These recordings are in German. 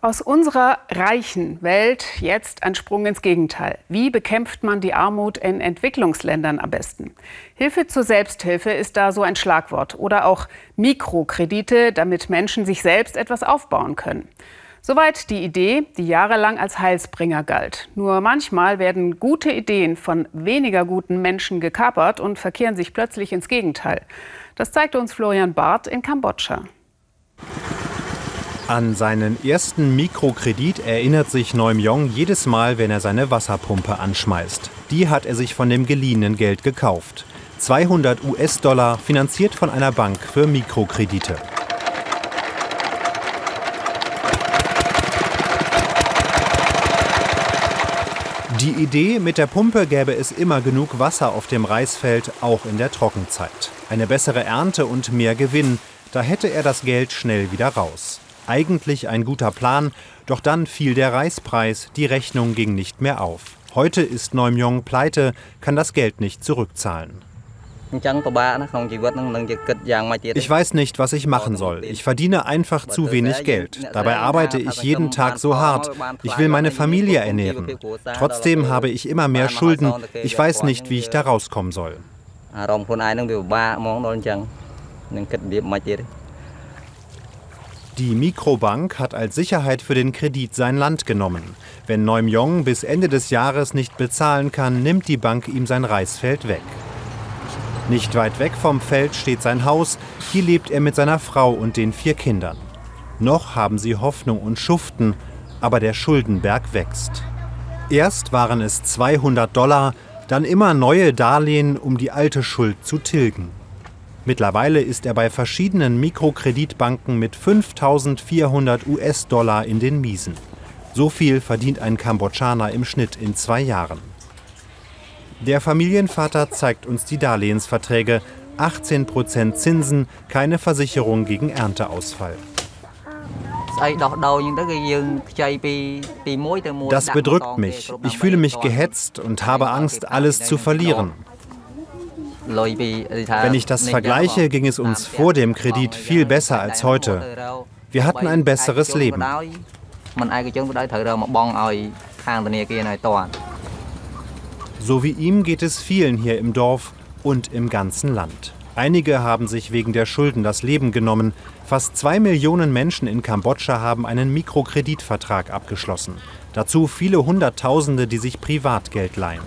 Aus unserer reichen Welt jetzt ein Sprung ins Gegenteil. Wie bekämpft man die Armut in Entwicklungsländern am besten? Hilfe zur Selbsthilfe ist da so ein Schlagwort. Oder auch Mikrokredite, damit Menschen sich selbst etwas aufbauen können. Soweit die Idee, die jahrelang als Heilsbringer galt. Nur manchmal werden gute Ideen von weniger guten Menschen gekapert und verkehren sich plötzlich ins Gegenteil. Das zeigte uns Florian Barth in Kambodscha. An seinen ersten Mikrokredit erinnert sich Neumyong jedes Mal, wenn er seine Wasserpumpe anschmeißt. Die hat er sich von dem geliehenen Geld gekauft. 200 US-Dollar, finanziert von einer Bank für Mikrokredite. Die Idee, mit der Pumpe gäbe es immer genug Wasser auf dem Reisfeld, auch in der Trockenzeit. Eine bessere Ernte und mehr Gewinn, da hätte er das Geld schnell wieder raus. Eigentlich ein guter Plan, doch dann fiel der Reispreis, die Rechnung ging nicht mehr auf. Heute ist Neumyong pleite, kann das Geld nicht zurückzahlen. Ich weiß nicht, was ich machen soll. Ich verdiene einfach zu wenig Geld. Dabei arbeite ich jeden Tag so hart. Ich will meine Familie ernähren. Trotzdem habe ich immer mehr Schulden. Ich weiß nicht, wie ich da rauskommen soll. Die Mikrobank hat als Sicherheit für den Kredit sein Land genommen. Wenn Neumyong bis Ende des Jahres nicht bezahlen kann, nimmt die Bank ihm sein Reisfeld weg. Nicht weit weg vom Feld steht sein Haus. Hier lebt er mit seiner Frau und den vier Kindern. Noch haben sie Hoffnung und schuften, aber der Schuldenberg wächst. Erst waren es 200 Dollar, dann immer neue Darlehen, um die alte Schuld zu tilgen. Mittlerweile ist er bei verschiedenen Mikrokreditbanken mit 5400 US-Dollar in den Miesen. So viel verdient ein Kambodschaner im Schnitt in zwei Jahren. Der Familienvater zeigt uns die Darlehensverträge. 18% Zinsen, keine Versicherung gegen Ernteausfall. Das bedrückt mich. Ich fühle mich gehetzt und habe Angst, alles zu verlieren. Wenn ich das vergleiche, ging es uns vor dem Kredit viel besser als heute. Wir hatten ein besseres Leben. So wie ihm geht es vielen hier im Dorf und im ganzen Land. Einige haben sich wegen der Schulden das Leben genommen. Fast zwei Millionen Menschen in Kambodscha haben einen Mikrokreditvertrag abgeschlossen. Dazu viele Hunderttausende, die sich Privatgeld leihen.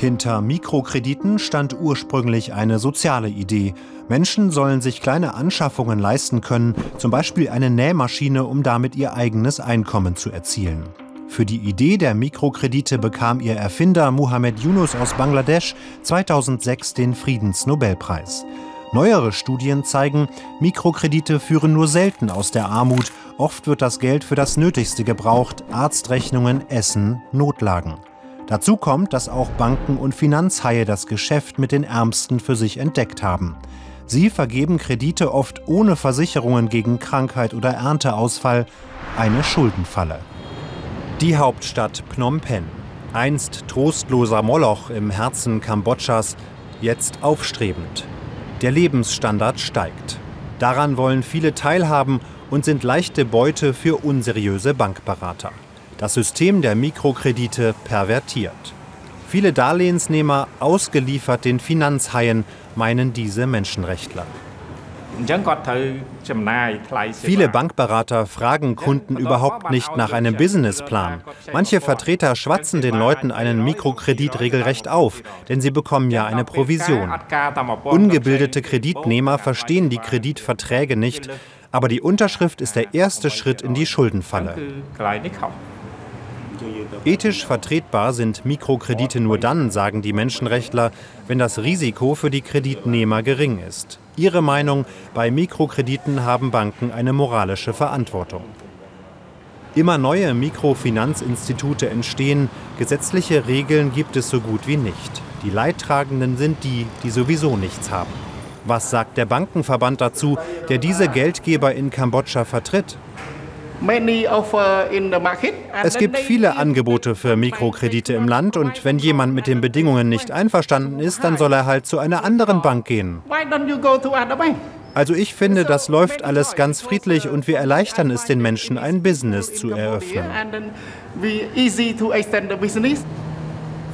Hinter Mikrokrediten stand ursprünglich eine soziale Idee. Menschen sollen sich kleine Anschaffungen leisten können, zum Beispiel eine Nähmaschine, um damit ihr eigenes Einkommen zu erzielen. Für die Idee der Mikrokredite bekam ihr Erfinder Muhammad Yunus aus Bangladesch 2006 den Friedensnobelpreis. Neuere Studien zeigen, Mikrokredite führen nur selten aus der Armut. Oft wird das Geld für das Nötigste gebraucht, Arztrechnungen, Essen, Notlagen. Dazu kommt, dass auch Banken und Finanzhaie das Geschäft mit den Ärmsten für sich entdeckt haben. Sie vergeben Kredite oft ohne Versicherungen gegen Krankheit oder Ernteausfall, eine Schuldenfalle. Die Hauptstadt Phnom Penh. Einst trostloser Moloch im Herzen Kambodschas, jetzt aufstrebend. Der Lebensstandard steigt. Daran wollen viele teilhaben und sind leichte Beute für unseriöse Bankberater das System der Mikrokredite pervertiert. Viele Darlehensnehmer ausgeliefert den Finanzhaien, meinen diese Menschenrechtler. Viele Bankberater fragen Kunden überhaupt nicht nach einem Businessplan. Manche Vertreter schwatzen den Leuten einen Mikrokredit regelrecht auf, denn sie bekommen ja eine Provision. Ungebildete Kreditnehmer verstehen die Kreditverträge nicht, aber die Unterschrift ist der erste Schritt in die Schuldenfalle. Ethisch vertretbar sind Mikrokredite nur dann, sagen die Menschenrechtler, wenn das Risiko für die Kreditnehmer gering ist. Ihre Meinung, bei Mikrokrediten haben Banken eine moralische Verantwortung. Immer neue Mikrofinanzinstitute entstehen, gesetzliche Regeln gibt es so gut wie nicht. Die Leidtragenden sind die, die sowieso nichts haben. Was sagt der Bankenverband dazu, der diese Geldgeber in Kambodscha vertritt? Es gibt viele Angebote für Mikrokredite im Land und wenn jemand mit den Bedingungen nicht einverstanden ist, dann soll er halt zu einer anderen Bank gehen. Also ich finde, das läuft alles ganz friedlich und wir erleichtern es den Menschen, ein Business zu eröffnen.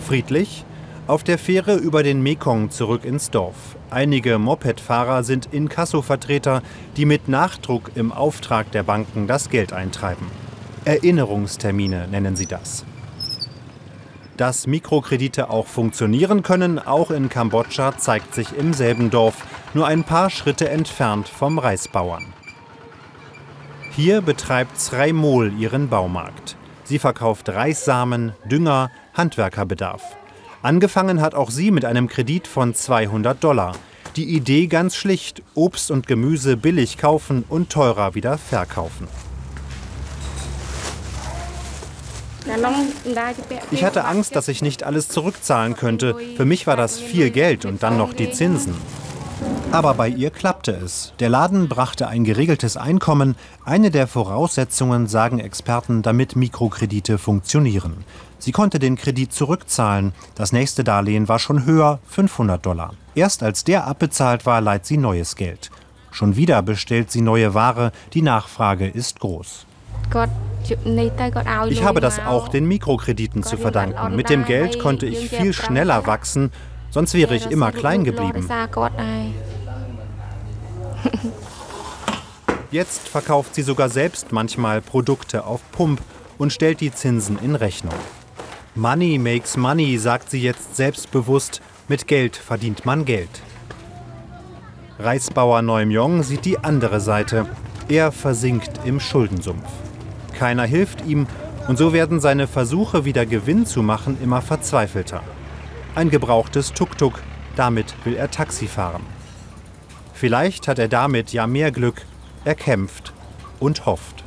Friedlich? Auf der Fähre über den Mekong zurück ins Dorf. Einige Mopedfahrer sind Inkasso-Vertreter, die mit Nachdruck im Auftrag der Banken das Geld eintreiben. Erinnerungstermine nennen sie das. Dass Mikrokredite auch funktionieren können, auch in Kambodscha, zeigt sich im selben Dorf, nur ein paar Schritte entfernt vom Reisbauern. Hier betreibt Srei Mol ihren Baumarkt. Sie verkauft Reissamen, Dünger, Handwerkerbedarf. Angefangen hat auch sie mit einem Kredit von 200 Dollar. Die Idee ganz schlicht, Obst und Gemüse billig kaufen und teurer wieder verkaufen. Ich hatte Angst, dass ich nicht alles zurückzahlen könnte. Für mich war das viel Geld und dann noch die Zinsen. Aber bei ihr klappte es. Der Laden brachte ein geregeltes Einkommen, eine der Voraussetzungen, sagen Experten, damit Mikrokredite funktionieren. Sie konnte den Kredit zurückzahlen. Das nächste Darlehen war schon höher, 500 Dollar. Erst als der abbezahlt war, leiht sie neues Geld. Schon wieder bestellt sie neue Ware, die Nachfrage ist groß. Ich habe das auch den Mikrokrediten zu verdanken. Mit dem Geld konnte ich viel schneller wachsen, sonst wäre ich immer klein geblieben. Jetzt verkauft sie sogar selbst manchmal Produkte auf Pump und stellt die Zinsen in Rechnung. Money makes money, sagt sie jetzt selbstbewusst. Mit Geld verdient man Geld. Reisbauer Neumjong sieht die andere Seite. Er versinkt im Schuldensumpf. Keiner hilft ihm und so werden seine Versuche, wieder Gewinn zu machen, immer verzweifelter. Ein gebrauchtes Tuk-Tuk, damit will er Taxi fahren. Vielleicht hat er damit ja mehr Glück, er kämpft und hofft.